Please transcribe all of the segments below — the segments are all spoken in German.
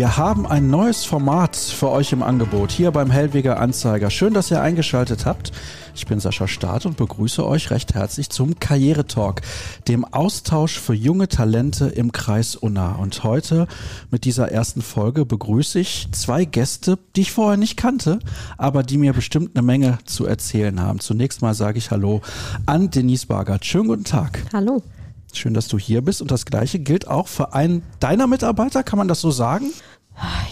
Wir haben ein neues Format für euch im Angebot hier beim Hellweger Anzeiger. Schön, dass ihr eingeschaltet habt. Ich bin Sascha Staat und begrüße euch recht herzlich zum Karrieretalk, dem Austausch für junge Talente im Kreis Unna. Und heute mit dieser ersten Folge begrüße ich zwei Gäste, die ich vorher nicht kannte, aber die mir bestimmt eine Menge zu erzählen haben. Zunächst mal sage ich Hallo an Denise Bargert. Schönen guten Tag. Hallo. Schön, dass du hier bist. Und das Gleiche gilt auch für einen deiner Mitarbeiter, kann man das so sagen?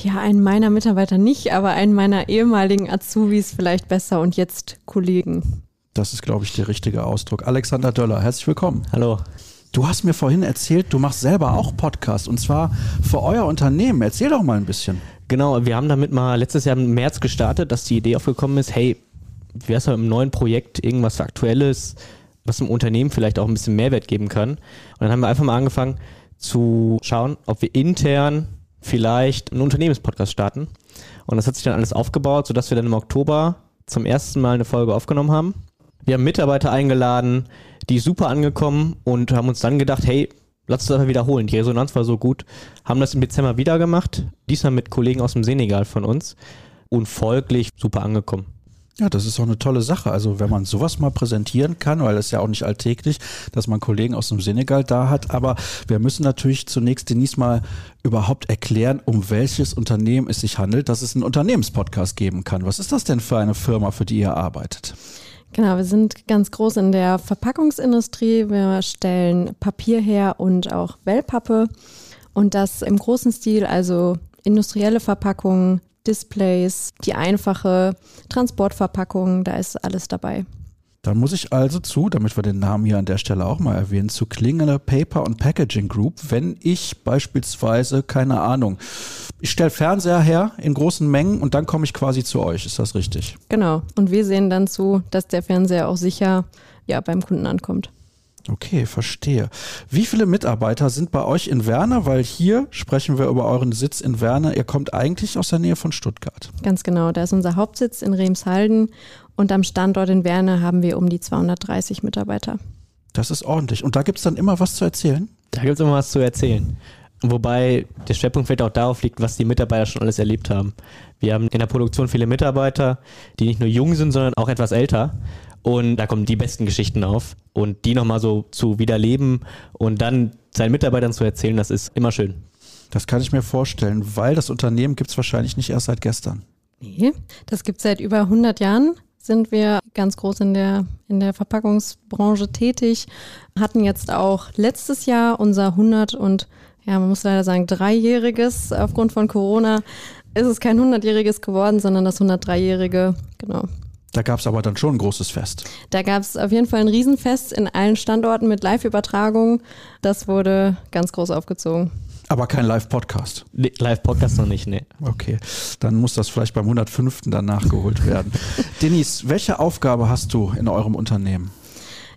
Ja, einen meiner Mitarbeiter nicht, aber einen meiner ehemaligen Azubis vielleicht besser und jetzt Kollegen. Das ist, glaube ich, der richtige Ausdruck. Alexander Döller, herzlich willkommen. Hallo. Du hast mir vorhin erzählt, du machst selber auch Podcast und zwar für euer Unternehmen. Erzähl doch mal ein bisschen. Genau, wir haben damit mal letztes Jahr im März gestartet, dass die Idee aufgekommen ist, hey, wie wär's mit einem neuen Projekt, irgendwas Aktuelles, was dem Unternehmen vielleicht auch ein bisschen Mehrwert geben kann. Und dann haben wir einfach mal angefangen zu schauen, ob wir intern vielleicht einen Unternehmenspodcast starten. Und das hat sich dann alles aufgebaut, sodass wir dann im Oktober zum ersten Mal eine Folge aufgenommen haben. Wir haben Mitarbeiter eingeladen, die super angekommen und haben uns dann gedacht, hey, lass uns das mal wiederholen. Die Resonanz war so gut. Haben das im Dezember wieder gemacht, diesmal mit Kollegen aus dem Senegal von uns und folglich super angekommen. Ja, das ist auch eine tolle Sache. Also wenn man sowas mal präsentieren kann, weil es ja auch nicht alltäglich, dass man Kollegen aus dem Senegal da hat. Aber wir müssen natürlich zunächst Denise mal überhaupt erklären, um welches Unternehmen es sich handelt, dass es einen Unternehmenspodcast geben kann. Was ist das denn für eine Firma, für die ihr arbeitet? Genau, wir sind ganz groß in der Verpackungsindustrie. Wir stellen Papier her und auch Wellpappe. Und das im großen Stil, also industrielle Verpackungen, Displays, die einfache Transportverpackung, da ist alles dabei. Dann muss ich also zu, damit wir den Namen hier an der Stelle auch mal erwähnen, zu Klingele Paper und Packaging Group, wenn ich beispielsweise, keine Ahnung, ich stelle Fernseher her in großen Mengen und dann komme ich quasi zu euch. Ist das richtig? Genau. Und wir sehen dann zu, dass der Fernseher auch sicher ja, beim Kunden ankommt. Okay, verstehe. Wie viele Mitarbeiter sind bei euch in Werner? Weil hier sprechen wir über euren Sitz in Werner. Ihr kommt eigentlich aus der Nähe von Stuttgart. Ganz genau. Da ist unser Hauptsitz in Remshalden und am Standort in Werner haben wir um die 230 Mitarbeiter. Das ist ordentlich. Und da gibt es dann immer was zu erzählen? Da gibt es immer was zu erzählen. Wobei der Schwerpunkt vielleicht auch darauf liegt, was die Mitarbeiter schon alles erlebt haben. Wir haben in der Produktion viele Mitarbeiter, die nicht nur jung sind, sondern auch etwas älter. Und da kommen die besten Geschichten auf. Und die nochmal so zu wiederleben und dann seinen Mitarbeitern zu erzählen, das ist immer schön. Das kann ich mir vorstellen, weil das Unternehmen gibt es wahrscheinlich nicht erst seit gestern. Nee, das gibt es seit über 100 Jahren. Sind wir ganz groß in der, in der Verpackungsbranche tätig. Hatten jetzt auch letztes Jahr unser 100 und, ja, man muss leider sagen, dreijähriges. Aufgrund von Corona ist es kein 100-jähriges geworden, sondern das 103-jährige, genau. Da gab es aber dann schon ein großes Fest. Da gab es auf jeden Fall ein Riesenfest in allen Standorten mit Live-Übertragung. Das wurde ganz groß aufgezogen. Aber kein Live-Podcast. Nee, Live-Podcast noch nicht, nee. Okay, dann muss das vielleicht beim 105. dann nachgeholt werden. Denise, welche Aufgabe hast du in eurem Unternehmen?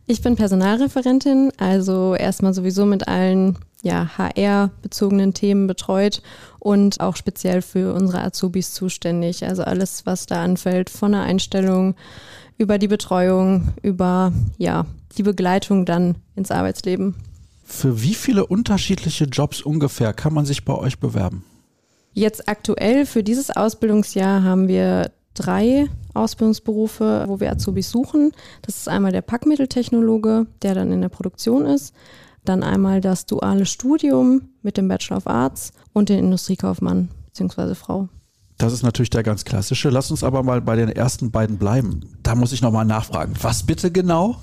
Ich bin Personalreferentin, also erstmal sowieso mit allen ja, HR-bezogenen Themen betreut und auch speziell für unsere Azubis zuständig. Also alles, was da anfällt, von der Einstellung über die Betreuung, über ja, die Begleitung dann ins Arbeitsleben. Für wie viele unterschiedliche Jobs ungefähr kann man sich bei euch bewerben? Jetzt aktuell für dieses Ausbildungsjahr haben wir drei Ausbildungsberufe, wo wir Azubis suchen. Das ist einmal der Packmitteltechnologe, der dann in der Produktion ist. Dann einmal das duale Studium mit dem Bachelor of Arts und den Industriekaufmann bzw. Frau. Das ist natürlich der ganz klassische. Lass uns aber mal bei den ersten beiden bleiben. Da muss ich nochmal nachfragen. Was bitte genau?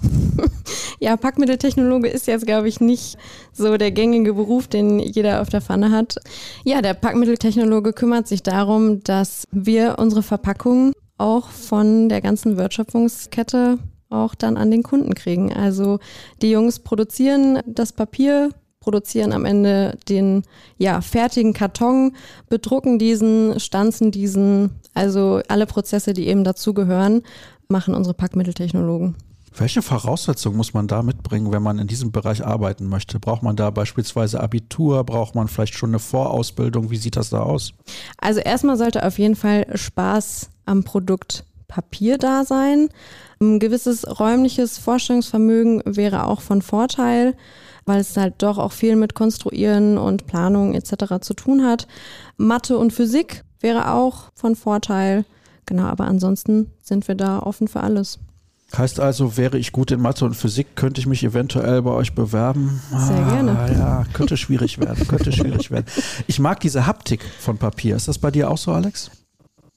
ja, Packmitteltechnologe ist jetzt, glaube ich, nicht so der gängige Beruf, den jeder auf der Pfanne hat. Ja, der Packmitteltechnologe kümmert sich darum, dass wir unsere Verpackungen auch von der ganzen Wertschöpfungskette auch dann an den Kunden kriegen. Also die Jungs produzieren das Papier, produzieren am Ende den ja, fertigen Karton, bedrucken diesen, stanzen diesen, also alle Prozesse, die eben dazugehören, machen unsere Packmitteltechnologen. Welche Voraussetzungen muss man da mitbringen, wenn man in diesem Bereich arbeiten möchte? Braucht man da beispielsweise Abitur? Braucht man vielleicht schon eine Vorausbildung? Wie sieht das da aus? Also erstmal sollte auf jeden Fall Spaß am Produkt Papier da sein. Ein gewisses räumliches Vorstellungsvermögen wäre auch von Vorteil. weil es halt doch auch viel mit Konstruieren und Planung etc. zu tun hat. Mathe und Physik wäre auch von Vorteil. Genau, aber ansonsten sind wir da offen für alles. Heißt also, wäre ich gut in Mathe und Physik, könnte ich mich eventuell bei euch bewerben? Sehr ah, gerne. Ja, könnte schwierig werden, könnte schwierig werden. Ich mag diese Haptik von Papier. Ist das bei dir auch so, Alex?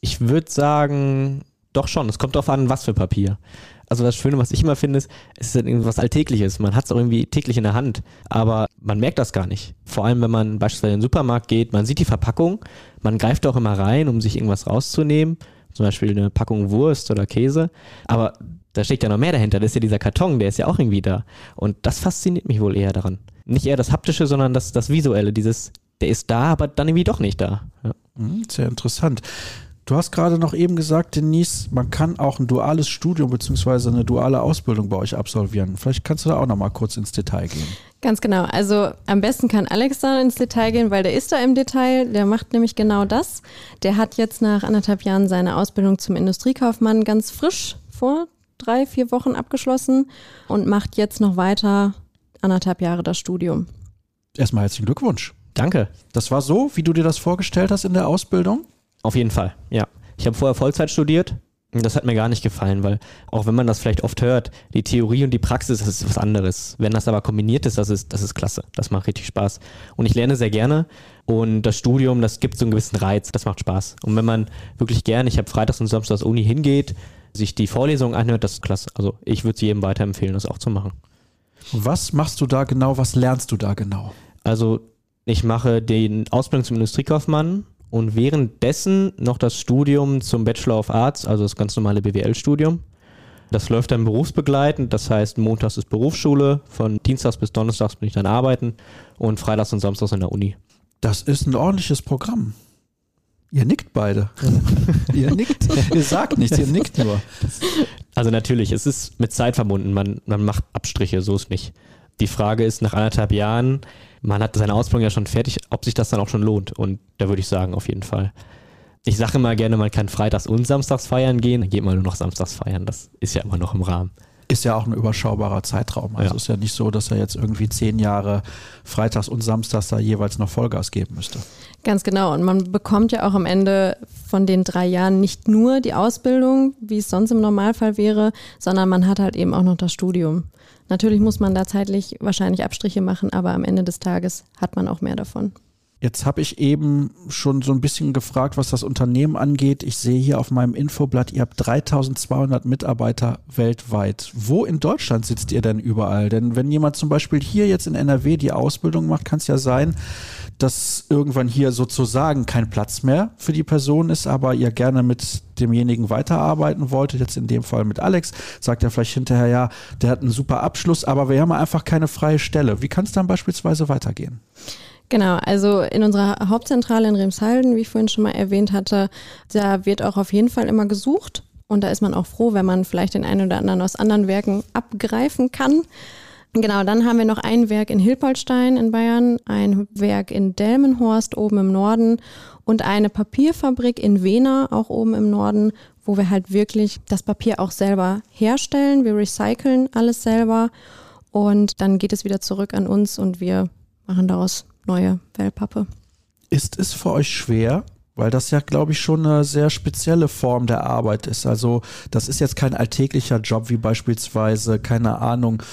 Ich würde sagen, doch schon. Es kommt darauf an, was für Papier. Also das Schöne, was ich immer finde, ist, es ist halt irgendwas Alltägliches. Man hat es auch irgendwie täglich in der Hand, aber man merkt das gar nicht. Vor allem, wenn man beispielsweise in den Supermarkt geht, man sieht die Verpackung, man greift auch immer rein, um sich irgendwas rauszunehmen, zum Beispiel eine Packung Wurst oder Käse, aber da steckt ja noch mehr dahinter. Das ist ja dieser Karton, der ist ja auch irgendwie da. Und das fasziniert mich wohl eher daran. Nicht eher das Haptische, sondern das, das Visuelle, dieses, der ist da, aber dann irgendwie doch nicht da. Ja. Mhm, sehr interessant. Du hast gerade noch eben gesagt, Denise, man kann auch ein duales Studium bzw. eine duale Ausbildung bei euch absolvieren. Vielleicht kannst du da auch noch mal kurz ins Detail gehen. Ganz genau. Also am besten kann Alex da ins Detail gehen, weil der ist da im Detail. Der macht nämlich genau das. Der hat jetzt nach anderthalb Jahren seine Ausbildung zum Industriekaufmann ganz frisch vor drei, vier Wochen abgeschlossen und macht jetzt noch weiter anderthalb Jahre das Studium. Erstmal herzlichen Glückwunsch. Danke. Das war so, wie du dir das vorgestellt hast in der Ausbildung? Auf jeden Fall, ja. Ich habe vorher Vollzeit studiert. Und das hat mir gar nicht gefallen, weil auch wenn man das vielleicht oft hört, die Theorie und die Praxis, das ist was anderes. Wenn das aber kombiniert ist, das ist, das ist klasse. Das macht richtig Spaß. Und ich lerne sehr gerne. Und das Studium, das gibt so einen gewissen Reiz. Das macht Spaß. Und wenn man wirklich gerne, ich habe freitags und samstags Uni hingeht, sich die Vorlesung anhört, das ist klasse. Also ich würde es jedem weiterempfehlen, das auch zu machen. Was machst du da genau? Was lernst du da genau? Also ich mache den Ausbildung zum Industriekaufmann und währenddessen noch das Studium zum Bachelor of Arts, also das ganz normale BWL-Studium. Das läuft dann berufsbegleitend, das heißt, montags ist Berufsschule, von Dienstags bis Donnerstags bin ich dann arbeiten und freitags und samstags in der Uni. Das ist ein ordentliches Programm. Ihr nickt beide. ihr nickt. Ihr sagt nichts, ihr nickt nur. Also natürlich, es ist mit Zeit verbunden. Man, man macht Abstriche, so ist nicht. Die Frage ist, nach anderthalb Jahren, man hat seine Ausbildung ja schon fertig, ob sich das dann auch schon lohnt. Und da würde ich sagen, auf jeden Fall. Ich sage immer gerne, man kann freitags und samstags feiern gehen, dann geht man nur noch samstags feiern. Das ist ja immer noch im Rahmen. Ist ja auch ein überschaubarer Zeitraum. Also ja. ist ja nicht so, dass er jetzt irgendwie zehn Jahre freitags und samstags da jeweils noch Vollgas geben müsste. Ganz genau. Und man bekommt ja auch am Ende von den drei Jahren nicht nur die Ausbildung, wie es sonst im Normalfall wäre, sondern man hat halt eben auch noch das Studium. Natürlich muss man da zeitlich wahrscheinlich Abstriche machen, aber am Ende des Tages hat man auch mehr davon. Jetzt habe ich eben schon so ein bisschen gefragt, was das Unternehmen angeht. Ich sehe hier auf meinem Infoblatt, ihr habt 3200 Mitarbeiter weltweit. Wo in Deutschland sitzt ihr denn überall? Denn wenn jemand zum Beispiel hier jetzt in NRW die Ausbildung macht, kann es ja sein, dass irgendwann hier sozusagen kein Platz mehr für die Person ist, aber ihr gerne mit demjenigen weiterarbeiten wolltet, jetzt in dem Fall mit Alex, sagt er vielleicht hinterher, ja, der hat einen super Abschluss, aber wir haben einfach keine freie Stelle. Wie kann es dann beispielsweise weitergehen? Genau, also in unserer Hauptzentrale in Remshalden, wie ich vorhin schon mal erwähnt hatte, da wird auch auf jeden Fall immer gesucht. Und da ist man auch froh, wenn man vielleicht den einen oder anderen aus anderen Werken abgreifen kann. Genau, dann haben wir noch ein Werk in Hilpoltstein in Bayern, ein Werk in Delmenhorst oben im Norden und eine Papierfabrik in Wena auch oben im Norden, wo wir halt wirklich das Papier auch selber herstellen. Wir recyceln alles selber und dann geht es wieder zurück an uns und wir machen daraus neue Wellpappe. Ist es für euch schwer, weil das ja, glaube ich, schon eine sehr spezielle Form der Arbeit ist. Also das ist jetzt kein alltäglicher Job wie beispielsweise, keine Ahnung,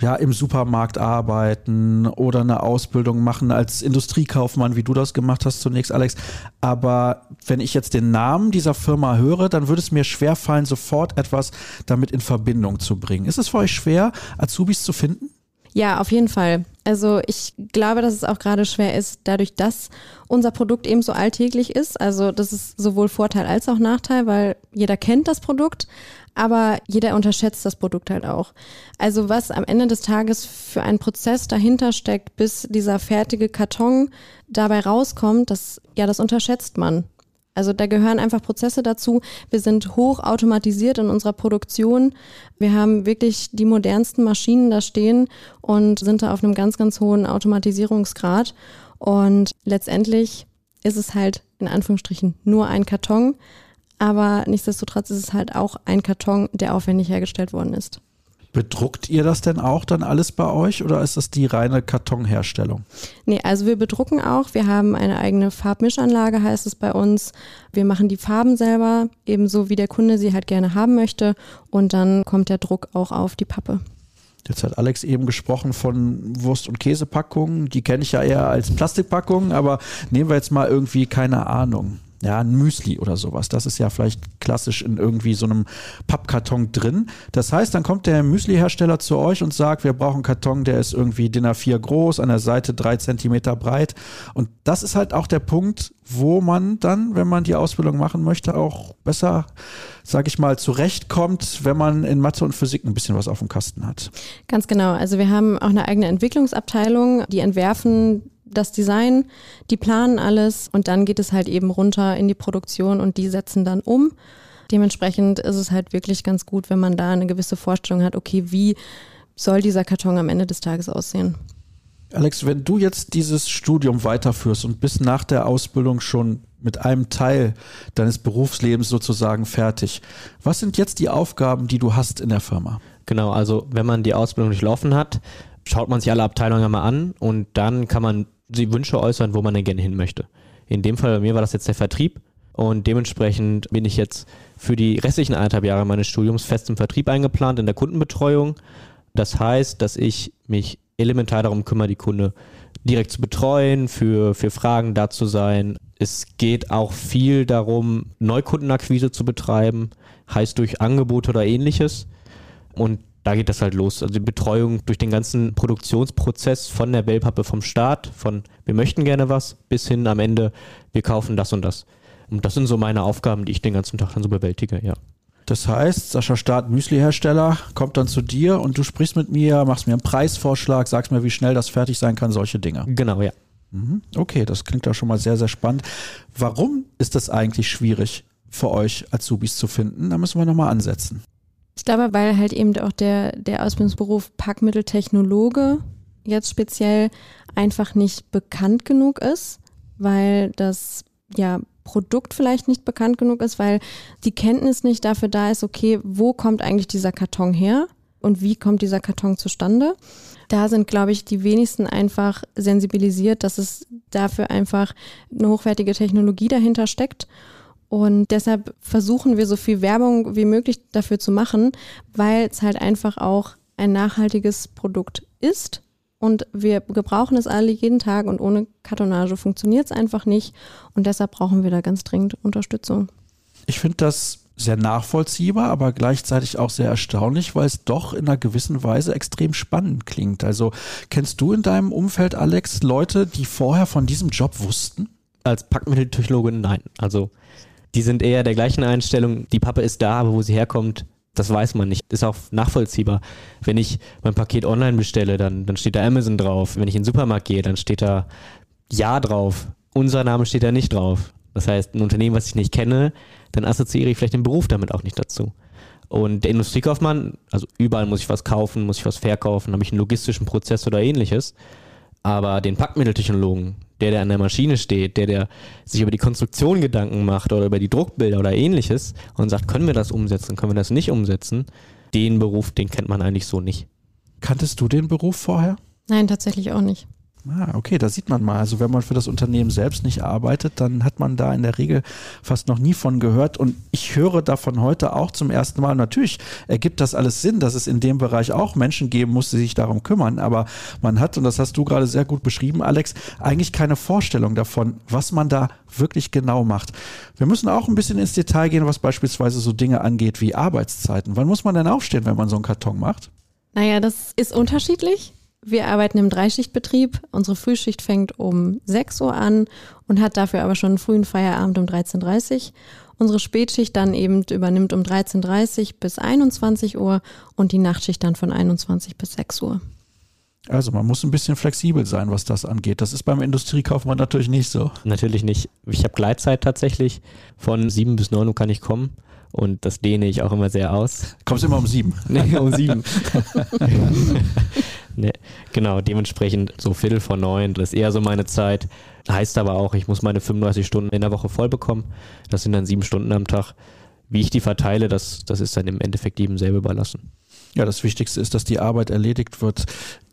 ja, im Supermarkt arbeiten oder eine Ausbildung machen als Industriekaufmann, wie du das gemacht hast zunächst, Alex. Aber wenn ich jetzt den Namen dieser Firma höre, dann würde es mir schwer fallen, sofort etwas damit in Verbindung zu bringen. Ist es für euch schwer, Azubis zu finden? Ja, auf jeden Fall. Also ich glaube, dass es auch gerade schwer ist, dadurch, dass unser Produkt eben so alltäglich ist. Also das ist sowohl Vorteil als auch Nachteil, weil jeder kennt das Produkt, aber jeder unterschätzt das Produkt halt auch. Also was am Ende des Tages für einen Prozess dahinter steckt, bis dieser fertige Karton dabei rauskommt, das, ja, das unterschätzt man. Also da gehören einfach Prozesse dazu. Wir sind hoch automatisiert in unserer Produktion. Wir haben wirklich die modernsten Maschinen da stehen und sind da auf einem ganz, ganz hohen Automatisierungsgrad. Und letztendlich ist es halt in Anführungsstrichen nur ein Karton, aber nichtsdestotrotz ist es halt auch ein Karton, der aufwendig hergestellt worden ist. Bedruckt ihr das denn auch dann alles bei euch oder ist das die reine Kartonherstellung? Nee, also wir bedrucken auch. Wir haben eine eigene Farbmischanlage, heißt es bei uns. Wir machen die Farben selber, ebenso wie der Kunde sie halt gerne haben möchte. Und dann kommt der Druck auch auf die Pappe. Jetzt hat Alex eben gesprochen von Wurst- und Käsepackungen. Die kenne ich ja eher als Plastikpackungen, aber nehmen wir jetzt mal irgendwie keine Ahnung ja, ein Müsli oder sowas. Das ist ja vielleicht klassisch in irgendwie so einem Pappkarton drin. Das heißt, dann kommt der Müsli-Hersteller zu euch und sagt, wir brauchen einen Karton, der ist irgendwie DIN A4 groß, an der Seite drei Zentimeter breit. Und das ist halt auch der Punkt, wo man dann, wenn man die Ausbildung machen möchte, auch besser, sage ich mal, zurechtkommt, wenn man in Mathe und Physik ein bisschen was auf dem Kasten hat. Ganz genau. Also wir haben auch eine eigene Entwicklungsabteilung, die entwerfen das Design, die planen alles und dann geht es halt eben runter in die Produktion und die setzen dann um. Dementsprechend ist es halt wirklich ganz gut, wenn man da eine gewisse Vorstellung hat, okay, wie soll dieser Karton am Ende des Tages aussehen. Alex, wenn du jetzt dieses Studium weiterführst und bis nach der Ausbildung schon mit einem Teil deines Berufslebens sozusagen fertig, was sind jetzt die Aufgaben, die du hast in der Firma? Genau, also wenn man die Ausbildung durchlaufen hat, schaut man sich alle Abteilungen einmal an und dann kann man die Wünsche äußern, wo man denn gerne hin möchte. In dem Fall bei mir war das jetzt der Vertrieb und dementsprechend bin ich jetzt für die restlichen eineinhalb Jahre meines Studiums fest im Vertrieb eingeplant, in der Kundenbetreuung. Das heißt, dass ich mich elementar darum kümmere, die Kunde direkt zu betreuen, für, für Fragen da zu sein. Es geht auch viel darum, Neukundenakquise zu betreiben, heißt durch Angebote oder ähnliches. Und da geht das halt los. Also die Betreuung durch den ganzen Produktionsprozess von der Wellpappe vom Start, von wir möchten gerne was, bis hin am Ende, wir kaufen das und das. Und das sind so meine Aufgaben, die ich den ganzen Tag dann so bewältige, ja. Das heißt, Sascha Staat, Müsli-Hersteller, kommt dann zu dir und du sprichst mit mir, machst mir einen Preisvorschlag, sagst mir, wie schnell das fertig sein kann, solche Dinge. Genau, ja. Mhm. Okay, das klingt ja schon mal sehr, sehr spannend. Warum ist das eigentlich schwierig für euch Azubis zu finden? Da müssen wir nochmal ansetzen. Ich glaube, weil halt eben auch der, der Ausbildungsberuf Packmitteltechnologe jetzt speziell einfach nicht bekannt genug ist, weil das ja Produkt vielleicht nicht bekannt genug ist, weil die Kenntnis nicht dafür da ist, okay, wo kommt eigentlich dieser Karton her und wie kommt dieser Karton zustande? Da sind, glaube ich, die wenigsten einfach sensibilisiert, dass es dafür einfach eine hochwertige Technologie dahinter steckt und deshalb versuchen wir so viel Werbung wie möglich dafür zu machen, weil es halt einfach auch ein nachhaltiges Produkt ist. Und wir gebrauchen es alle jeden Tag und ohne Kartonage funktioniert es einfach nicht. Und deshalb brauchen wir da ganz dringend Unterstützung. Ich finde das sehr nachvollziehbar, aber gleichzeitig auch sehr erstaunlich, weil es doch in einer gewissen Weise extrem spannend klingt. Also kennst du in deinem Umfeld, Alex, Leute, die vorher von diesem Job wussten? Als Packmitteltechnologe nein. Also die sind eher der gleichen Einstellung, die Pappe ist da, aber wo sie herkommt, das weiß man nicht. Ist auch nachvollziehbar. Wenn ich mein Paket online bestelle, dann, dann steht da Amazon drauf. Wenn ich in den Supermarkt gehe, dann steht da Ja drauf. Unser Name steht da nicht drauf. Das heißt, ein Unternehmen, was ich nicht kenne, dann assoziiere ich vielleicht den Beruf damit auch nicht dazu. Und der Industriekaufmann, also überall muss ich was kaufen, muss ich was verkaufen, habe ich einen logistischen Prozess oder ähnliches. Aber den Packmitteltechnologen, der, der an der Maschine steht, der, der sich über die Konstruktion Gedanken macht oder über die Druckbilder oder ähnliches und sagt, können wir das umsetzen, können wir das nicht umsetzen, den Beruf, den kennt man eigentlich so nicht. Kanntest du den Beruf vorher? Nein, tatsächlich auch nicht. Ah, okay, da sieht man mal. Also wenn man für das Unternehmen selbst nicht arbeitet, dann hat man da in der Regel fast noch nie von gehört. Und ich höre davon heute auch zum ersten Mal. Natürlich ergibt das alles Sinn, dass es in dem Bereich auch Menschen geben muss, die sich darum kümmern. Aber man hat, und das hast du gerade sehr gut beschrieben, Alex, eigentlich keine Vorstellung davon, was man da wirklich genau macht. Wir müssen auch ein bisschen ins Detail gehen, was beispielsweise so Dinge angeht wie Arbeitszeiten. Wann muss man denn aufstehen, wenn man so einen Karton macht? Naja, das ist unterschiedlich. Wir arbeiten im Dreischichtbetrieb. Unsere Frühschicht fängt um 6 Uhr an und hat dafür aber schon einen frühen Feierabend um 13.30 Uhr. Unsere Spätschicht dann eben übernimmt um 13.30 Uhr bis 21 Uhr und die Nachtschicht dann von 21 bis 6 Uhr. Also man muss ein bisschen flexibel sein, was das angeht. Das ist beim Industriekaufmann natürlich nicht so. Natürlich nicht. Ich habe Gleitzeit tatsächlich. Von 7 bis 9 Uhr kann ich kommen. Und das dehne ich auch immer sehr aus. Kommst immer um sieben? Nee, um sieben. nee, genau, dementsprechend so Viertel vor neun, das ist eher so meine Zeit. Heißt aber auch, ich muss meine 35 Stunden in der Woche voll bekommen. Das sind dann sieben Stunden am Tag. Wie ich die verteile, das, das ist dann im Endeffekt jedem selber überlassen. Ja, das Wichtigste ist, dass die Arbeit erledigt wird.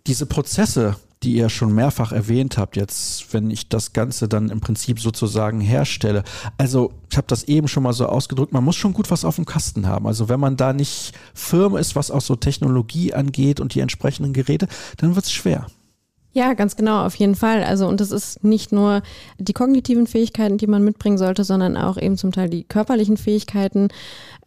Diese Prozesse, die ihr schon mehrfach erwähnt habt, jetzt, wenn ich das Ganze dann im Prinzip sozusagen herstelle. Also, ich habe das eben schon mal so ausgedrückt, man muss schon gut was auf dem Kasten haben. Also, wenn man da nicht firm ist, was auch so Technologie angeht und die entsprechenden Geräte, dann wird es schwer. Ja, ganz genau, auf jeden Fall. Also, und es ist nicht nur die kognitiven Fähigkeiten, die man mitbringen sollte, sondern auch eben zum Teil die körperlichen Fähigkeiten,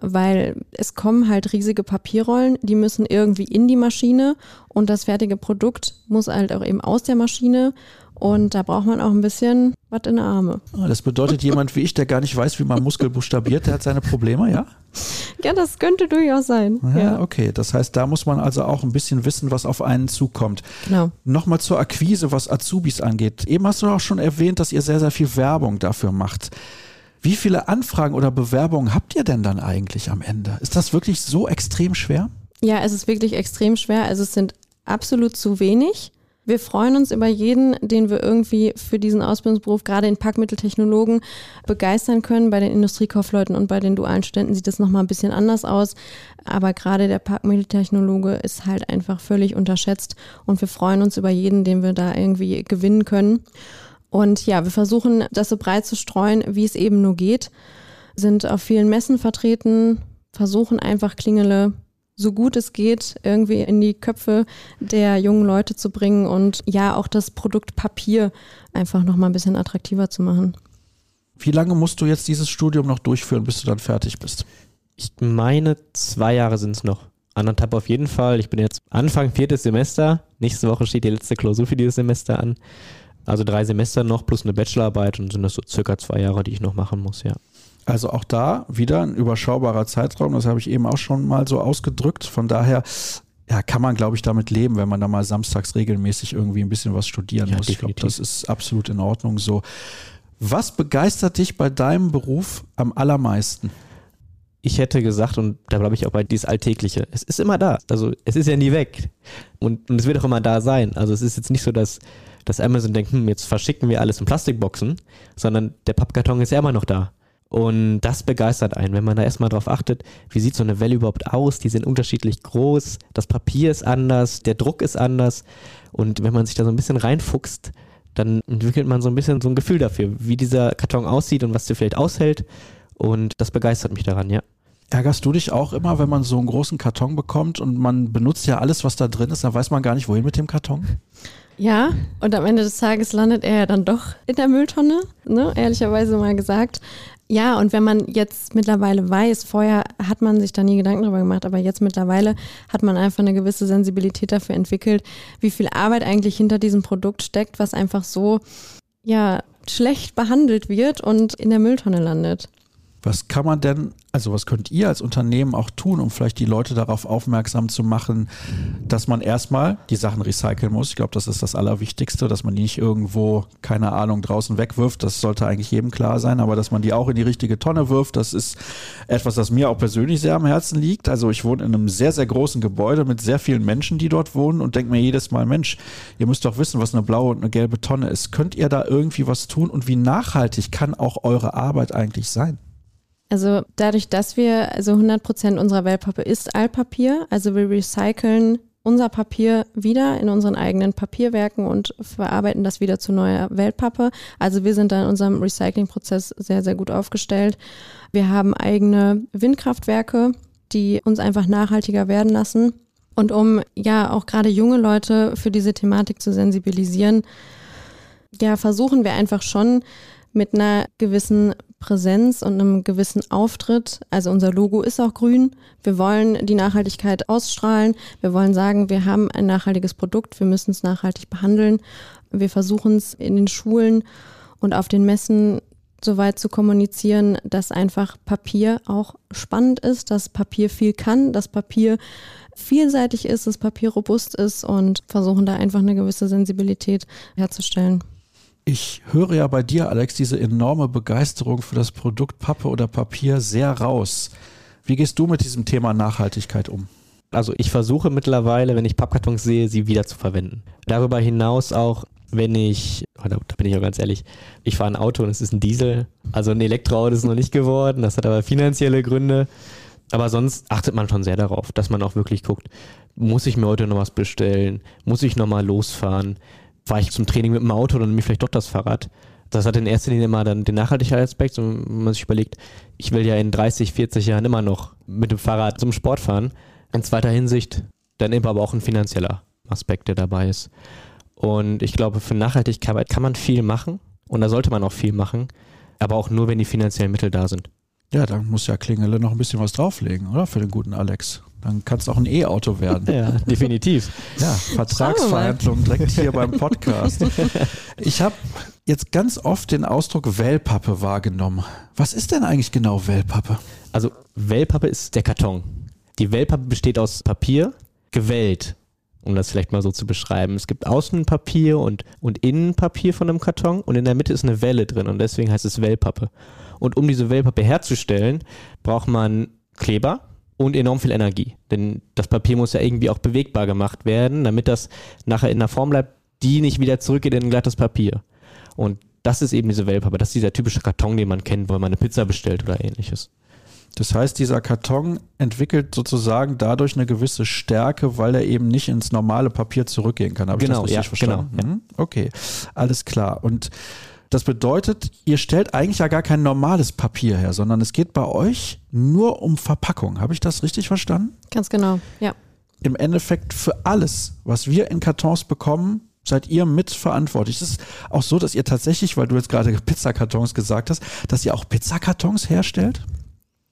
weil es kommen halt riesige Papierrollen, die müssen irgendwie in die Maschine und das fertige Produkt muss halt auch eben aus der Maschine und da braucht man auch ein bisschen was in der Arme. Ah, das bedeutet, jemand wie ich, der gar nicht weiß, wie man Muskel buchstabiert, der hat seine Probleme, ja? Ja, das könnte durchaus sein. Ja, ja, okay. Das heißt, da muss man also auch ein bisschen wissen, was auf einen zukommt. Genau. Nochmal zur Akquise, was Azubis angeht. Eben hast du auch schon erwähnt, dass ihr sehr, sehr viel Werbung dafür macht. Wie viele Anfragen oder Bewerbungen habt ihr denn dann eigentlich am Ende? Ist das wirklich so extrem schwer? Ja, es ist wirklich extrem schwer. Also es sind absolut zu wenig. Wir freuen uns über jeden, den wir irgendwie für diesen Ausbildungsberuf, gerade in Packmitteltechnologen, begeistern können. Bei den Industriekaufleuten und bei den dualen Studenten sieht das nochmal ein bisschen anders aus. Aber gerade der Packmitteltechnologe ist halt einfach völlig unterschätzt und wir freuen uns über jeden, den wir da irgendwie gewinnen können. Und ja, wir versuchen das so breit zu streuen, wie es eben nur geht, sind auf vielen Messen vertreten, versuchen einfach Klingele so gut es geht, irgendwie in die Köpfe der jungen Leute zu bringen und ja, auch das Produkt Papier einfach nochmal ein bisschen attraktiver zu machen. Wie lange musst du jetzt dieses Studium noch durchführen, bis du dann fertig bist? Ich meine, zwei Jahre sind es noch. Anderthalb auf jeden Fall. Ich bin jetzt Anfang viertes Semester. Nächste Woche steht die letzte Klausur für dieses Semester an. Also drei Semester noch plus eine Bachelorarbeit und sind das so circa zwei Jahre, die ich noch machen muss, ja. Also auch da wieder ein überschaubarer Zeitraum, das habe ich eben auch schon mal so ausgedrückt. Von daher ja, kann man, glaube ich, damit leben, wenn man da mal samstags regelmäßig irgendwie ein bisschen was studieren ja, muss. Definitiv. Ich glaube, das ist absolut in Ordnung so. Was begeistert dich bei deinem Beruf am allermeisten? Ich hätte gesagt, und da bleibe ich auch bei dieses Alltägliche, es ist immer da. Also es ist ja nie weg. Und, und es wird auch immer da sein. Also es ist jetzt nicht so, dass, dass Amazon denkt, hm, jetzt verschicken wir alles in Plastikboxen, sondern der Pappkarton ist ja immer noch da. Und das begeistert einen, wenn man da erstmal drauf achtet, wie sieht so eine Welle überhaupt aus? Die sind unterschiedlich groß, das Papier ist anders, der Druck ist anders. Und wenn man sich da so ein bisschen reinfuchst, dann entwickelt man so ein bisschen so ein Gefühl dafür, wie dieser Karton aussieht und was der vielleicht aushält. Und das begeistert mich daran, ja. Ärgerst du dich auch immer, wenn man so einen großen Karton bekommt und man benutzt ja alles, was da drin ist, dann weiß man gar nicht, wohin mit dem Karton? Ja, und am Ende des Tages landet er ja dann doch in der Mülltonne, ne? ehrlicherweise mal gesagt. Ja, und wenn man jetzt mittlerweile weiß, vorher hat man sich da nie Gedanken drüber gemacht, aber jetzt mittlerweile hat man einfach eine gewisse Sensibilität dafür entwickelt, wie viel Arbeit eigentlich hinter diesem Produkt steckt, was einfach so, ja, schlecht behandelt wird und in der Mülltonne landet. Was kann man denn, also was könnt ihr als Unternehmen auch tun, um vielleicht die Leute darauf aufmerksam zu machen, dass man erstmal die Sachen recyceln muss? Ich glaube, das ist das Allerwichtigste, dass man die nicht irgendwo, keine Ahnung, draußen wegwirft. Das sollte eigentlich jedem klar sein, aber dass man die auch in die richtige Tonne wirft, das ist etwas, das mir auch persönlich sehr am Herzen liegt. Also ich wohne in einem sehr, sehr großen Gebäude mit sehr vielen Menschen, die dort wohnen und denke mir jedes Mal, Mensch, ihr müsst doch wissen, was eine blaue und eine gelbe Tonne ist. Könnt ihr da irgendwie was tun und wie nachhaltig kann auch eure Arbeit eigentlich sein? Also dadurch, dass wir, also 100 Prozent unserer Wellpappe ist Altpapier, also wir recyceln unser Papier wieder in unseren eigenen Papierwerken und verarbeiten das wieder zu neuer Wellpappe. Also wir sind da in unserem Recyclingprozess sehr, sehr gut aufgestellt. Wir haben eigene Windkraftwerke, die uns einfach nachhaltiger werden lassen. Und um ja auch gerade junge Leute für diese Thematik zu sensibilisieren, ja, versuchen wir einfach schon mit einer gewissen Präsenz und einem gewissen Auftritt. Also unser Logo ist auch grün. Wir wollen die Nachhaltigkeit ausstrahlen. Wir wollen sagen, wir haben ein nachhaltiges Produkt. Wir müssen es nachhaltig behandeln. Wir versuchen es in den Schulen und auf den Messen so weit zu kommunizieren, dass einfach Papier auch spannend ist, dass Papier viel kann, dass Papier vielseitig ist, dass Papier robust ist und versuchen da einfach eine gewisse Sensibilität herzustellen. Ich höre ja bei dir, Alex, diese enorme Begeisterung für das Produkt Pappe oder Papier sehr raus. Wie gehst du mit diesem Thema Nachhaltigkeit um? Also ich versuche mittlerweile, wenn ich Pappkartons sehe, sie wieder zu verwenden. Darüber hinaus auch, wenn ich, oh, da bin ich auch ganz ehrlich, ich fahre ein Auto und es ist ein Diesel. Also ein Elektroauto ist noch nicht geworden, das hat aber finanzielle Gründe. Aber sonst achtet man schon sehr darauf, dass man auch wirklich guckt, muss ich mir heute noch was bestellen? Muss ich nochmal losfahren? Fahre ich zum Training mit dem Auto oder nehme ich vielleicht doch das Fahrrad? Das hat in erster Linie immer dann den Nachhaltigkeitsaspekt, wenn man sich überlegt, ich will ja in 30, 40 Jahren immer noch mit dem Fahrrad zum Sport fahren. In zweiter Hinsicht dann eben aber auch ein finanzieller Aspekt, der dabei ist. Und ich glaube, für Nachhaltigkeit kann man viel machen und da sollte man auch viel machen, aber auch nur, wenn die finanziellen Mittel da sind. Ja, dann muss ja Klingele noch ein bisschen was drauflegen, oder? Für den guten Alex. Dann kann es auch ein E-Auto werden. Ja, definitiv. Ja, Vertragsverhandlungen direkt hier beim Podcast. Ich habe jetzt ganz oft den Ausdruck Wellpappe wahrgenommen. Was ist denn eigentlich genau Wellpappe? Also Wellpappe ist der Karton. Die Wellpappe besteht aus Papier, gewellt, um das vielleicht mal so zu beschreiben. Es gibt Außenpapier und, und Innenpapier von einem Karton und in der Mitte ist eine Welle drin und deswegen heißt es Wellpappe. Und um diese Wellpappe herzustellen, braucht man Kleber und enorm viel Energie. Denn das Papier muss ja irgendwie auch bewegbar gemacht werden, damit das nachher in der Form bleibt, die nicht wieder zurückgeht in ein glattes Papier. Und das ist eben diese Wellpappe. Das ist dieser typische Karton, den man kennt, wenn man eine Pizza bestellt oder ähnliches. Das heißt, dieser Karton entwickelt sozusagen dadurch eine gewisse Stärke, weil er eben nicht ins normale Papier zurückgehen kann. Habe genau, ich das richtig ja, verstanden? Genau, ja. Mhm. Okay, alles klar. Und das bedeutet, ihr stellt eigentlich ja gar kein normales Papier her, sondern es geht bei euch nur um Verpackung. Habe ich das richtig verstanden? Ganz genau, ja. Im Endeffekt für alles, was wir in Kartons bekommen, seid ihr mitverantwortlich. Es ist auch so, dass ihr tatsächlich, weil du jetzt gerade Pizzakartons gesagt hast, dass ihr auch Pizzakartons herstellt?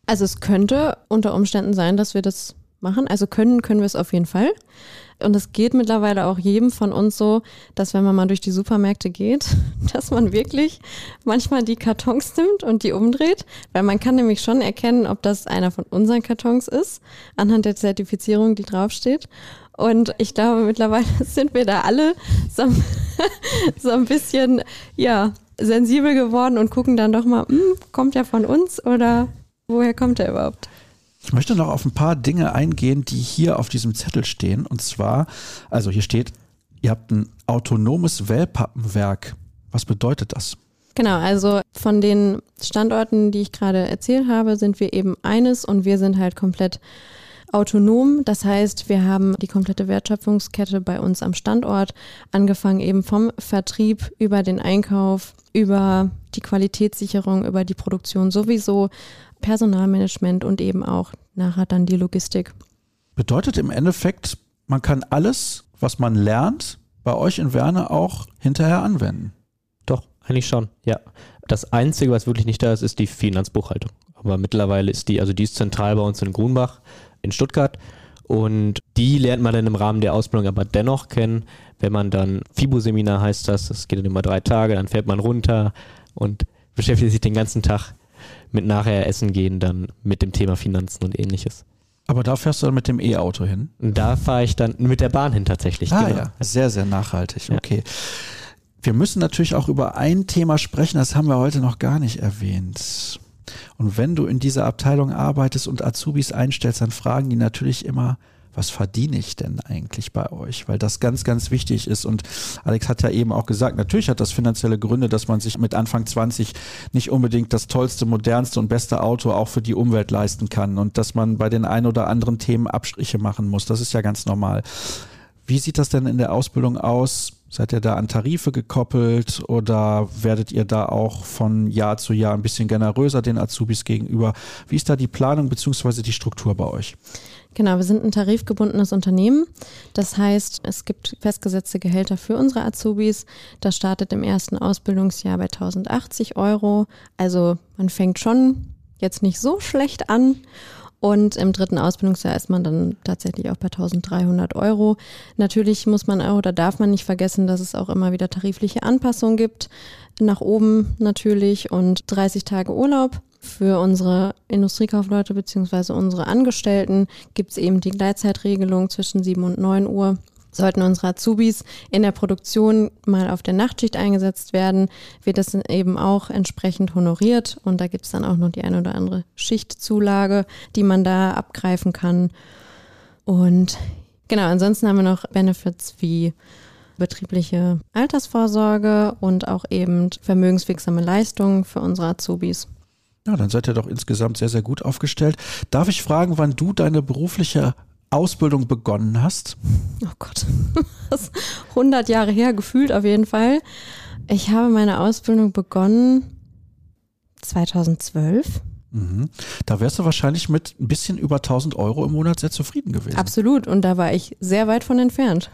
Also es könnte unter Umständen sein, dass wir das machen. Also können, können wir es auf jeden Fall. Und es geht mittlerweile auch jedem von uns so, dass wenn man mal durch die Supermärkte geht, dass man wirklich manchmal die Kartons nimmt und die umdreht, weil man kann nämlich schon erkennen, ob das einer von unseren Kartons ist, anhand der Zertifizierung, die draufsteht. Und ich glaube, mittlerweile sind wir da alle so, so ein bisschen, ja, sensibel geworden und gucken dann doch mal, hm, kommt der von uns oder woher kommt er überhaupt? Ich möchte noch auf ein paar Dinge eingehen, die hier auf diesem Zettel stehen. Und zwar, also hier steht, ihr habt ein autonomes Wellpappenwerk. Was bedeutet das? Genau, also von den Standorten, die ich gerade erzählt habe, sind wir eben eines und wir sind halt komplett autonom. Das heißt, wir haben die komplette Wertschöpfungskette bei uns am Standort, angefangen eben vom Vertrieb über den Einkauf, über die Qualitätssicherung, über die Produktion sowieso, Personalmanagement und eben auch nachher dann die Logistik. Bedeutet im Endeffekt, man kann alles, was man lernt, bei euch in Werne auch hinterher anwenden. Doch, eigentlich schon, ja. Das Einzige, was wirklich nicht da ist, ist die Finanzbuchhaltung. Aber mittlerweile ist die, also die ist zentral bei uns in Grunbach in Stuttgart. Und die lernt man dann im Rahmen der Ausbildung aber dennoch kennen, wenn man dann FIBO-Seminar heißt das, das geht dann immer drei Tage, dann fährt man runter und beschäftigt sich den ganzen Tag mit nachher essen gehen, dann mit dem Thema Finanzen und ähnliches. Aber da fährst du dann mit dem E-Auto hin? Da fahre ich dann mit der Bahn hin tatsächlich. Ah genau. ja, sehr, sehr nachhaltig. Okay. Wir müssen natürlich auch über ein Thema sprechen, das haben wir heute noch gar nicht erwähnt. Und wenn du in dieser Abteilung arbeitest und Azubis einstellst, dann fragen die natürlich immer, was verdiene ich denn eigentlich bei euch? Weil das ganz, ganz wichtig ist. Und Alex hat ja eben auch gesagt, natürlich hat das finanzielle Gründe, dass man sich mit Anfang 20 nicht unbedingt das tollste, modernste und beste Auto auch für die Umwelt leisten kann und dass man bei den ein oder anderen Themen Abstriche machen muss. Das ist ja ganz normal. Wie sieht das denn in der Ausbildung aus? Seid ihr da an Tarife gekoppelt oder werdet ihr da auch von Jahr zu Jahr ein bisschen generöser den Azubis gegenüber? Wie ist da die Planung bzw. die Struktur bei euch? Genau, wir sind ein tarifgebundenes Unternehmen. Das heißt, es gibt festgesetzte Gehälter für unsere Azubis. Das startet im ersten Ausbildungsjahr bei 1080 Euro. Also man fängt schon jetzt nicht so schlecht an. Und im dritten Ausbildungsjahr ist man dann tatsächlich auch bei 1300 Euro. Natürlich muss man auch oder darf man nicht vergessen, dass es auch immer wieder tarifliche Anpassungen gibt. Nach oben natürlich und 30 Tage Urlaub. Für unsere Industriekaufleute beziehungsweise unsere Angestellten gibt es eben die Gleitzeitregelung zwischen 7 und 9 Uhr. Sollten unsere Azubis in der Produktion mal auf der Nachtschicht eingesetzt werden, wird das eben auch entsprechend honoriert und da gibt es dann auch noch die eine oder andere Schichtzulage, die man da abgreifen kann. Und genau, ansonsten haben wir noch Benefits wie betriebliche Altersvorsorge und auch eben vermögenswirksame Leistungen für unsere Azubis. Ja, dann seid ihr doch insgesamt sehr, sehr gut aufgestellt. Darf ich fragen, wann du deine berufliche Ausbildung begonnen hast? Oh Gott, das ist 100 Jahre her, gefühlt auf jeden Fall. Ich habe meine Ausbildung begonnen 2012. Mhm. Da wärst du wahrscheinlich mit ein bisschen über 1000 Euro im Monat sehr zufrieden gewesen. Absolut. Und da war ich sehr weit von entfernt.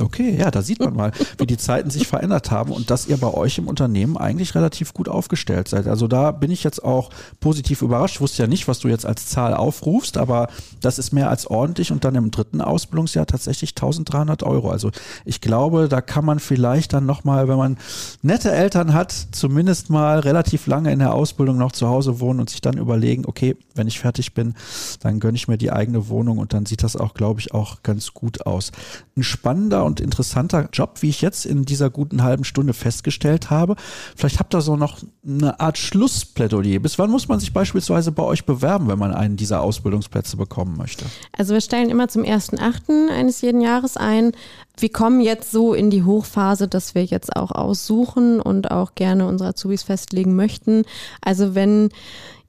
Okay, ja, da sieht man mal, wie die Zeiten sich verändert haben und dass ihr bei euch im Unternehmen eigentlich relativ gut aufgestellt seid. Also da bin ich jetzt auch positiv überrascht. Ich wusste ja nicht, was du jetzt als Zahl aufrufst, aber das ist mehr als ordentlich und dann im dritten Ausbildungsjahr tatsächlich 1300 Euro. Also ich glaube, da kann man vielleicht dann nochmal, wenn man nette Eltern hat, zumindest mal relativ lange in der Ausbildung noch zu Hause wohnen und sich dann überlegen, okay, wenn ich fertig bin, dann gönne ich mir die eigene Wohnung und dann sieht das auch, glaube ich, auch ganz gut aus. Ein spannender und interessanter Job, wie ich jetzt in dieser guten halben Stunde festgestellt habe. Vielleicht habt ihr so noch eine Art Schlussplädoyer. Bis wann muss man sich beispielsweise bei euch bewerben, wenn man einen dieser Ausbildungsplätze bekommen möchte? Also wir stellen immer zum 1.8. eines jeden Jahres ein. Wir kommen jetzt so in die Hochphase, dass wir jetzt auch aussuchen und auch gerne unsere Azubis festlegen möchten. Also wenn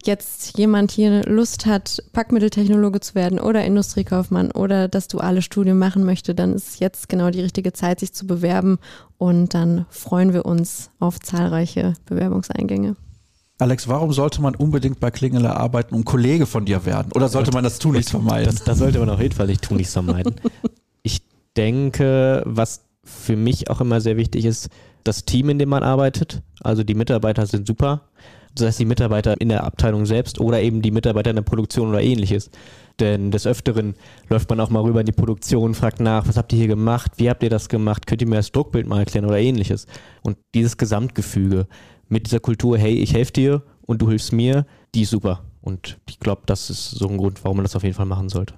jetzt jemand hier Lust hat, Packmitteltechnologe zu werden oder Industriekaufmann oder das duale Studium machen möchte, dann ist jetzt genau die richtige Zeit, sich zu bewerben und dann freuen wir uns auf zahlreiche Bewerbungseingänge. Alex, warum sollte man unbedingt bei Klingele arbeiten und Kollege von dir werden? Oder sollte man das tunlichst vermeiden? Das, das sollte man auf jeden Fall nicht tunlichst vermeiden. ich denke, was für mich auch immer sehr wichtig ist, das Team, in dem man arbeitet. Also die Mitarbeiter sind super sei es die Mitarbeiter in der Abteilung selbst oder eben die Mitarbeiter in der Produktion oder ähnliches. Denn des Öfteren läuft man auch mal rüber in die Produktion, fragt nach, was habt ihr hier gemacht, wie habt ihr das gemacht, könnt ihr mir das Druckbild mal erklären oder ähnliches. Und dieses Gesamtgefüge mit dieser Kultur, hey, ich helfe dir und du hilfst mir, die ist super. Und ich glaube, das ist so ein Grund, warum man das auf jeden Fall machen sollte.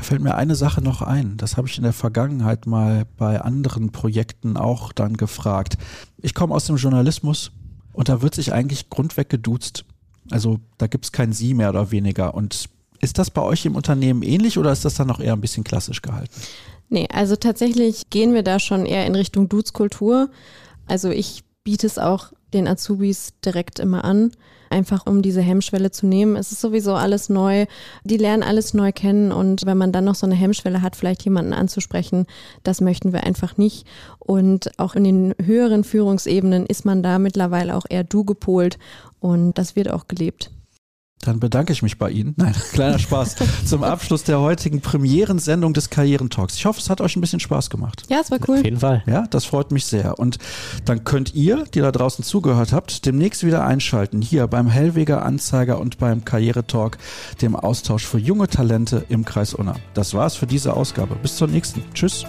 Da fällt mir eine Sache noch ein. Das habe ich in der Vergangenheit mal bei anderen Projekten auch dann gefragt. Ich komme aus dem Journalismus, und da wird sich eigentlich grundweg geduzt. Also da gibt es kein Sie mehr oder weniger. Und ist das bei euch im Unternehmen ähnlich oder ist das dann noch eher ein bisschen klassisch gehalten? Nee, also tatsächlich gehen wir da schon eher in Richtung Duzkultur. Also ich biete es auch den Azubis direkt immer an einfach um diese Hemmschwelle zu nehmen. Es ist sowieso alles neu. Die lernen alles neu kennen und wenn man dann noch so eine Hemmschwelle hat, vielleicht jemanden anzusprechen, das möchten wir einfach nicht. Und auch in den höheren Führungsebenen ist man da mittlerweile auch eher du gepolt und das wird auch gelebt. Dann bedanke ich mich bei Ihnen. Nein, kleiner Spaß. Zum Abschluss der heutigen Premierensendung des Karrierentalks. Ich hoffe, es hat euch ein bisschen Spaß gemacht. Ja, es war cool. Auf jeden Fall. Ja, das freut mich sehr. Und dann könnt ihr, die da draußen zugehört habt, demnächst wieder einschalten. Hier beim Hellweger Anzeiger und beim Karrieretalk, dem Austausch für junge Talente im Kreis Unna. Das war's für diese Ausgabe. Bis zur nächsten. Tschüss.